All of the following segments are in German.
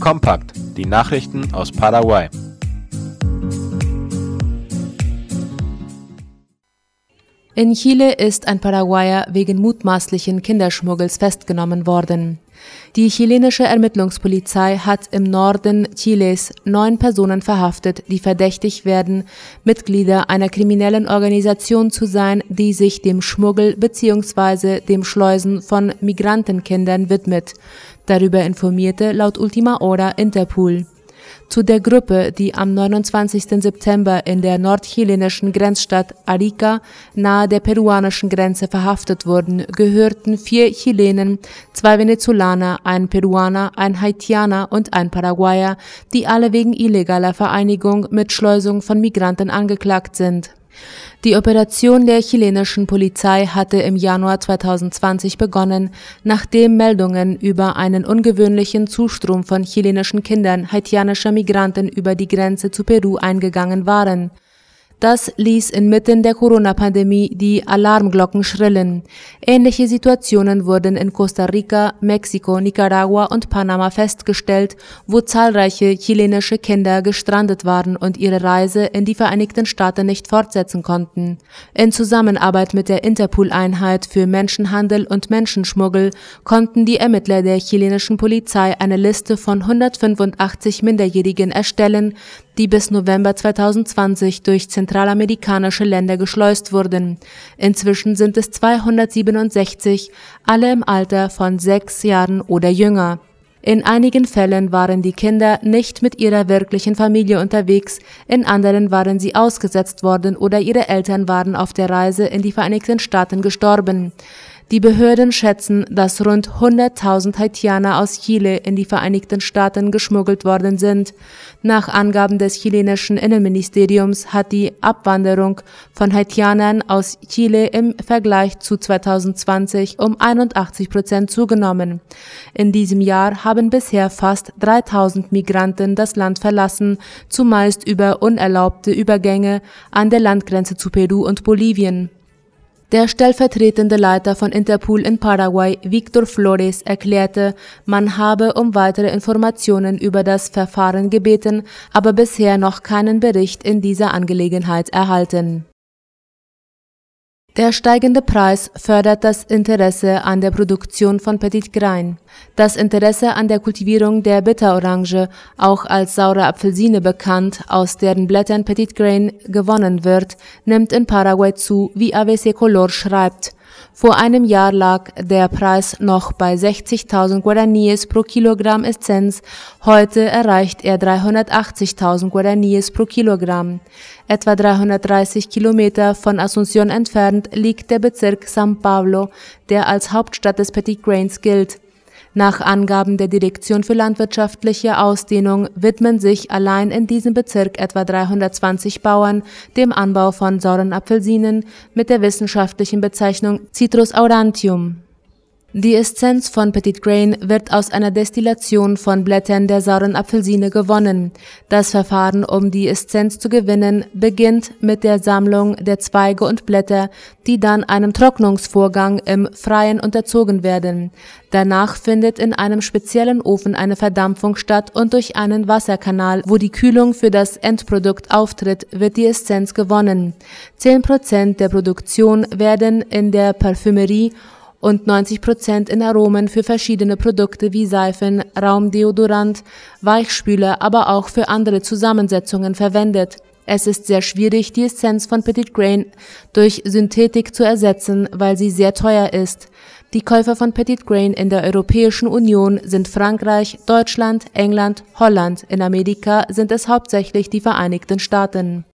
Kompakt, die Nachrichten aus Paraguay. In Chile ist ein Paraguayer wegen mutmaßlichen Kinderschmuggels festgenommen worden. Die chilenische Ermittlungspolizei hat im Norden Chiles neun Personen verhaftet, die verdächtig werden, Mitglieder einer kriminellen Organisation zu sein, die sich dem Schmuggel bzw. dem Schleusen von Migrantenkindern widmet. Darüber informierte laut Ultima Hora Interpol. Zu der Gruppe, die am 29. September in der nordchilenischen Grenzstadt Arica nahe der peruanischen Grenze verhaftet wurden, gehörten vier Chilenen, zwei Venezolaner, ein Peruaner, ein Haitianer und ein Paraguayer, die alle wegen illegaler Vereinigung mit Schleusung von Migranten angeklagt sind die Operation der chilenischen Polizei hatte im Januar 2020 begonnen, nachdem Meldungen über einen ungewöhnlichen Zustrom von chilenischen Kindern haitianischer Migranten über die Grenze zu Peru eingegangen waren das ließ inmitten der Corona-Pandemie die Alarmglocken schrillen. Ähnliche Situationen wurden in Costa Rica, Mexiko, Nicaragua und Panama festgestellt, wo zahlreiche chilenische Kinder gestrandet waren und ihre Reise in die Vereinigten Staaten nicht fortsetzen konnten. In Zusammenarbeit mit der Interpol-Einheit für Menschenhandel und Menschenschmuggel konnten die Ermittler der chilenischen Polizei eine Liste von 185 Minderjährigen erstellen, die bis November 2020 durch zentralamerikanische Länder geschleust wurden. Inzwischen sind es 267, alle im Alter von sechs Jahren oder jünger. In einigen Fällen waren die Kinder nicht mit ihrer wirklichen Familie unterwegs, in anderen waren sie ausgesetzt worden oder ihre Eltern waren auf der Reise in die Vereinigten Staaten gestorben. Die Behörden schätzen, dass rund 100.000 Haitianer aus Chile in die Vereinigten Staaten geschmuggelt worden sind. Nach Angaben des chilenischen Innenministeriums hat die Abwanderung von Haitianern aus Chile im Vergleich zu 2020 um 81 Prozent zugenommen. In diesem Jahr haben bisher fast 3000 Migranten das Land verlassen, zumeist über unerlaubte Übergänge an der Landgrenze zu Peru und Bolivien. Der stellvertretende Leiter von Interpol in Paraguay, Victor Flores, erklärte, man habe um weitere Informationen über das Verfahren gebeten, aber bisher noch keinen Bericht in dieser Angelegenheit erhalten der steigende Preis fördert das Interesse an der Produktion von Petit Grain. Das Interesse an der Kultivierung der Bitterorange, auch als saure Apfelsine bekannt, aus deren Blättern Petit Grain gewonnen wird, nimmt in Paraguay zu, wie AVC Color schreibt. Vor einem Jahr lag der Preis noch bei 60.000 Guaraníes pro Kilogramm Essenz, heute erreicht er 380.000 Guaraníes pro Kilogramm. Etwa 330 Kilometer von Asunción entfernt liegt der Bezirk San Pablo, der als Hauptstadt des Petit Grains gilt. Nach Angaben der Direktion für landwirtschaftliche Ausdehnung widmen sich allein in diesem Bezirk etwa 320 Bauern dem Anbau von sauren Apfelsinen mit der wissenschaftlichen Bezeichnung Citrus aurantium die Essenz von Petit Grain wird aus einer Destillation von Blättern der sauren Apfelsine gewonnen. Das Verfahren, um die Essenz zu gewinnen, beginnt mit der Sammlung der Zweige und Blätter, die dann einem Trocknungsvorgang im Freien unterzogen werden. Danach findet in einem speziellen Ofen eine Verdampfung statt und durch einen Wasserkanal, wo die Kühlung für das Endprodukt auftritt, wird die Essenz gewonnen. Zehn Prozent der Produktion werden in der Parfümerie und 90 Prozent in Aromen für verschiedene Produkte wie Seifen, Raumdeodorant, Weichspüler, aber auch für andere Zusammensetzungen verwendet. Es ist sehr schwierig, die Essenz von Petit Grain durch Synthetik zu ersetzen, weil sie sehr teuer ist. Die Käufer von Petit Grain in der Europäischen Union sind Frankreich, Deutschland, England, Holland. In Amerika sind es hauptsächlich die Vereinigten Staaten.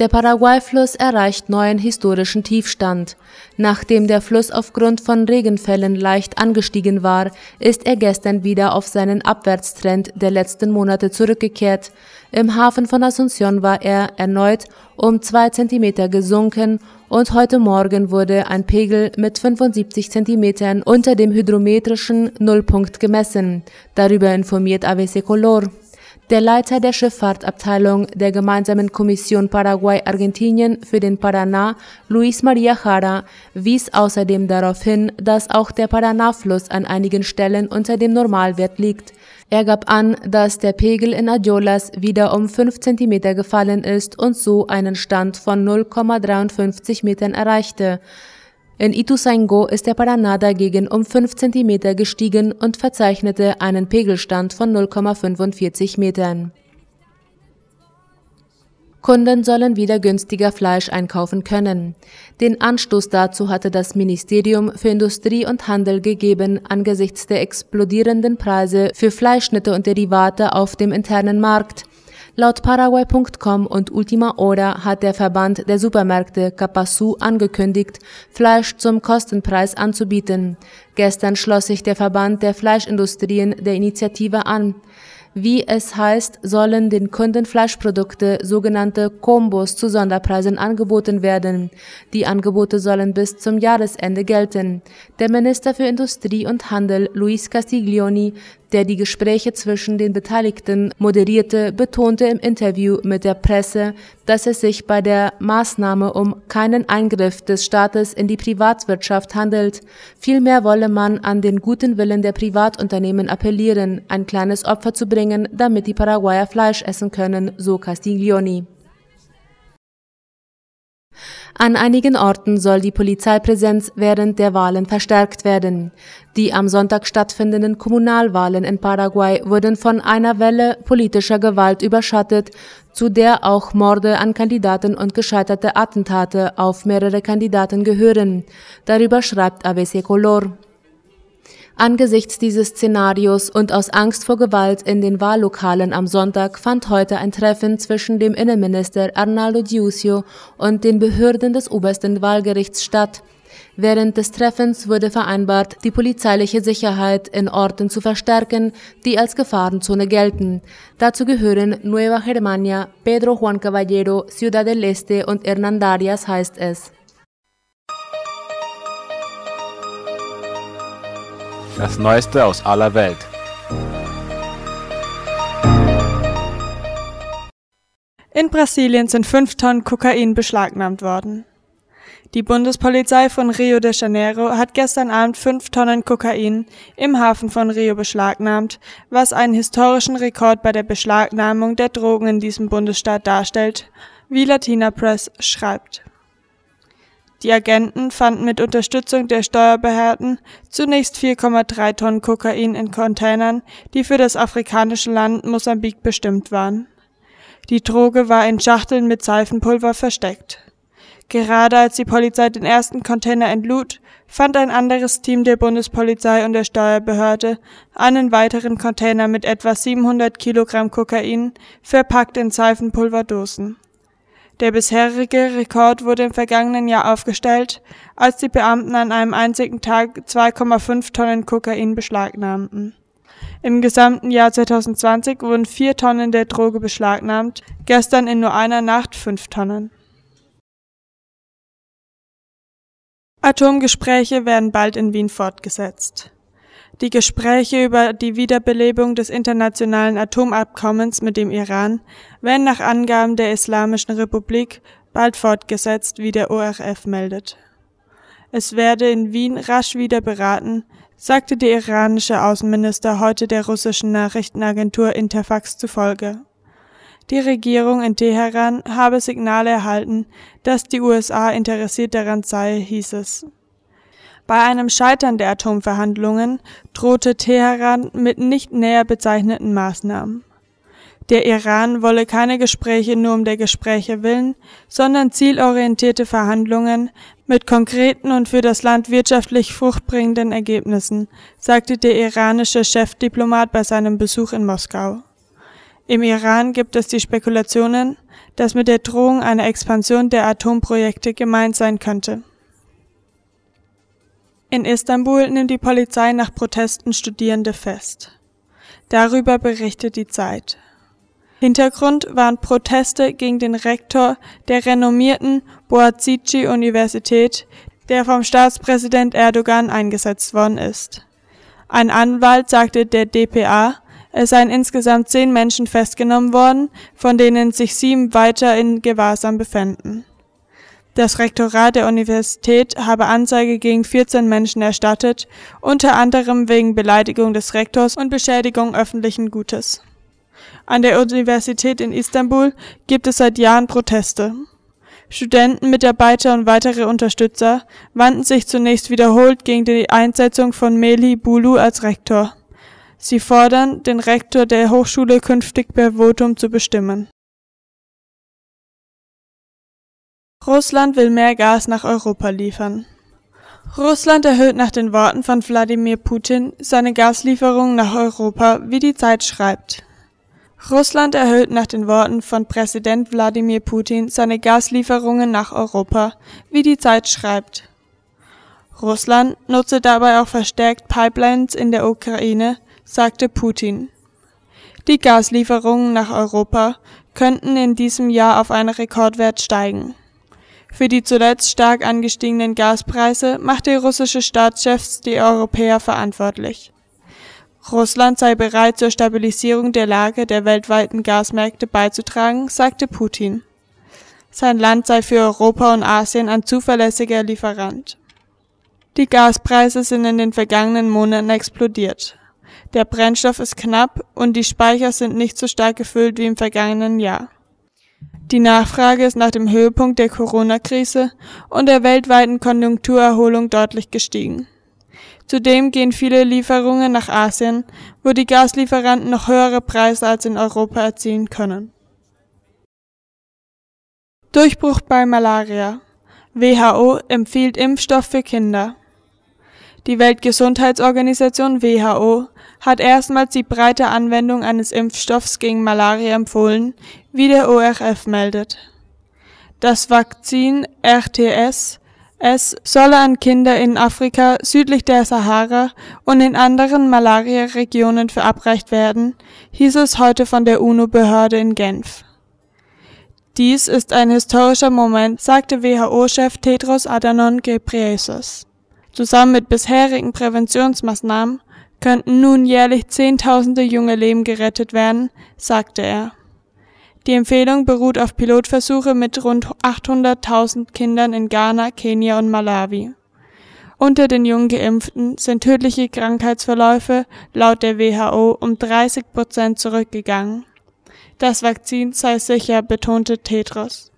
Der Paraguay-Fluss erreicht neuen historischen Tiefstand. Nachdem der Fluss aufgrund von Regenfällen leicht angestiegen war, ist er gestern wieder auf seinen Abwärtstrend der letzten Monate zurückgekehrt. Im Hafen von Asunción war er erneut um zwei Zentimeter gesunken und heute Morgen wurde ein Pegel mit 75 Zentimetern unter dem hydrometrischen Nullpunkt gemessen. Darüber informiert AVC Color. Der Leiter der Schifffahrtabteilung der gemeinsamen Kommission Paraguay-Argentinien für den Paraná, Luis Maria Jara, wies außerdem darauf hin, dass auch der Paraná-Fluss an einigen Stellen unter dem Normalwert liegt. Er gab an, dass der Pegel in Adiolas wieder um 5 cm gefallen ist und so einen Stand von 0,53 Metern erreichte. In Ituzaingó ist der Paraná dagegen um 5 cm gestiegen und verzeichnete einen Pegelstand von 0,45 Metern. Kunden sollen wieder günstiger Fleisch einkaufen können. Den Anstoß dazu hatte das Ministerium für Industrie und Handel gegeben angesichts der explodierenden Preise für Fleischschnitte und Derivate auf dem internen Markt. Laut Paraguay.com und Ultima Hora hat der Verband der Supermärkte Capasu angekündigt, Fleisch zum Kostenpreis anzubieten. Gestern schloss sich der Verband der Fleischindustrien der Initiative an. Wie es heißt, sollen den Kunden Fleischprodukte, sogenannte Kombos, zu Sonderpreisen angeboten werden. Die Angebote sollen bis zum Jahresende gelten. Der Minister für Industrie und Handel, Luis Castiglioni, der die Gespräche zwischen den Beteiligten moderierte, betonte im Interview mit der Presse, dass es sich bei der Maßnahme um keinen Eingriff des Staates in die Privatwirtschaft handelt. Vielmehr wolle man an den guten Willen der Privatunternehmen appellieren, ein kleines Opfer zu bringen, damit die Paraguayer Fleisch essen können, so Castiglioni. An einigen Orten soll die Polizeipräsenz während der Wahlen verstärkt werden. Die am Sonntag stattfindenden Kommunalwahlen in Paraguay wurden von einer Welle politischer Gewalt überschattet, zu der auch Morde an Kandidaten und gescheiterte Attentate auf mehrere Kandidaten gehören. Darüber schreibt ABC Color. Angesichts dieses Szenarios und aus Angst vor Gewalt in den Wahllokalen am Sonntag fand heute ein Treffen zwischen dem Innenminister Arnaldo Giusio und den Behörden des obersten Wahlgerichts statt. Während des Treffens wurde vereinbart, die polizeiliche Sicherheit in Orten zu verstärken, die als Gefahrenzone gelten. Dazu gehören Nueva Germania, Pedro Juan Caballero, Ciudad del Este und Hernandarias heißt es. Das Neueste aus aller Welt. In Brasilien sind fünf Tonnen Kokain beschlagnahmt worden. Die Bundespolizei von Rio de Janeiro hat gestern Abend fünf Tonnen Kokain im Hafen von Rio beschlagnahmt, was einen historischen Rekord bei der Beschlagnahmung der Drogen in diesem Bundesstaat darstellt, wie Latina Press schreibt. Die Agenten fanden mit Unterstützung der Steuerbehörden zunächst 4,3 Tonnen Kokain in Containern, die für das afrikanische Land Mosambik bestimmt waren. Die Droge war in Schachteln mit Seifenpulver versteckt. Gerade als die Polizei den ersten Container entlud, fand ein anderes Team der Bundespolizei und der Steuerbehörde einen weiteren Container mit etwa 700 Kilogramm Kokain, verpackt in Seifenpulverdosen. Der bisherige Rekord wurde im vergangenen Jahr aufgestellt, als die Beamten an einem einzigen Tag 2,5 Tonnen Kokain beschlagnahmten. Im gesamten Jahr 2020 wurden vier Tonnen der Droge beschlagnahmt, gestern in nur einer Nacht fünf Tonnen. Atomgespräche werden bald in Wien fortgesetzt. Die Gespräche über die Wiederbelebung des internationalen Atomabkommens mit dem Iran werden nach Angaben der Islamischen Republik bald fortgesetzt, wie der ORF meldet. Es werde in Wien rasch wieder beraten, sagte der iranische Außenminister heute der russischen Nachrichtenagentur Interfax zufolge. Die Regierung in Teheran habe Signale erhalten, dass die USA interessiert daran sei, hieß es. Bei einem Scheitern der Atomverhandlungen drohte Teheran mit nicht näher bezeichneten Maßnahmen. Der Iran wolle keine Gespräche nur um der Gespräche willen, sondern zielorientierte Verhandlungen mit konkreten und für das Land wirtschaftlich fruchtbringenden Ergebnissen, sagte der iranische Chefdiplomat bei seinem Besuch in Moskau. Im Iran gibt es die Spekulationen, dass mit der Drohung einer Expansion der Atomprojekte gemeint sein könnte. In Istanbul nimmt die Polizei nach Protesten Studierende fest. Darüber berichtet die Zeit. Hintergrund waren Proteste gegen den Rektor der renommierten Boğaziçi-Universität, der vom Staatspräsident Erdogan eingesetzt worden ist. Ein Anwalt sagte der dpa, Es seien insgesamt zehn Menschen festgenommen worden, von denen sich sieben weiter in Gewahrsam befänden. Das Rektorat der Universität habe Anzeige gegen 14 Menschen erstattet, unter anderem wegen Beleidigung des Rektors und Beschädigung öffentlichen Gutes. An der Universität in Istanbul gibt es seit Jahren Proteste. Studenten, Mitarbeiter und weitere Unterstützer wandten sich zunächst wiederholt gegen die Einsetzung von Meli Bulu als Rektor. Sie fordern, den Rektor der Hochschule künftig per Votum zu bestimmen. Russland will mehr Gas nach Europa liefern. Russland erhöht nach den Worten von Wladimir Putin seine Gaslieferungen nach Europa, wie die Zeit schreibt. Russland erhöht nach den Worten von Präsident Wladimir Putin seine Gaslieferungen nach Europa, wie die Zeit schreibt. Russland nutze dabei auch verstärkt Pipelines in der Ukraine, sagte Putin. Die Gaslieferungen nach Europa könnten in diesem Jahr auf einen Rekordwert steigen. Für die zuletzt stark angestiegenen Gaspreise macht der russische Staatschef die Europäer verantwortlich. Russland sei bereit, zur Stabilisierung der Lage der weltweiten Gasmärkte beizutragen, sagte Putin. Sein Land sei für Europa und Asien ein zuverlässiger Lieferant. Die Gaspreise sind in den vergangenen Monaten explodiert. Der Brennstoff ist knapp und die Speicher sind nicht so stark gefüllt wie im vergangenen Jahr. Die Nachfrage ist nach dem Höhepunkt der Corona-Krise und der weltweiten Konjunkturerholung deutlich gestiegen. Zudem gehen viele Lieferungen nach Asien, wo die Gaslieferanten noch höhere Preise als in Europa erzielen können. Durchbruch bei Malaria. WHO empfiehlt Impfstoff für Kinder. Die Weltgesundheitsorganisation WHO hat erstmals die breite Anwendung eines Impfstoffs gegen Malaria empfohlen, wie der ORF meldet. Das Vakzin RTS S solle an Kinder in Afrika südlich der Sahara und in anderen Malariaregionen verabreicht werden, hieß es heute von der UNO-Behörde in Genf. Dies ist ein historischer Moment, sagte WHO-Chef Tedros Adhanom Ghebreyesus. Zusammen mit bisherigen Präventionsmaßnahmen könnten nun jährlich Zehntausende junge Leben gerettet werden, sagte er. Die Empfehlung beruht auf Pilotversuche mit rund 800.000 Kindern in Ghana, Kenia und Malawi. Unter den jungen Geimpften sind tödliche Krankheitsverläufe laut der WHO um 30 Prozent zurückgegangen. Das Vakzin sei sicher, betonte Tedros.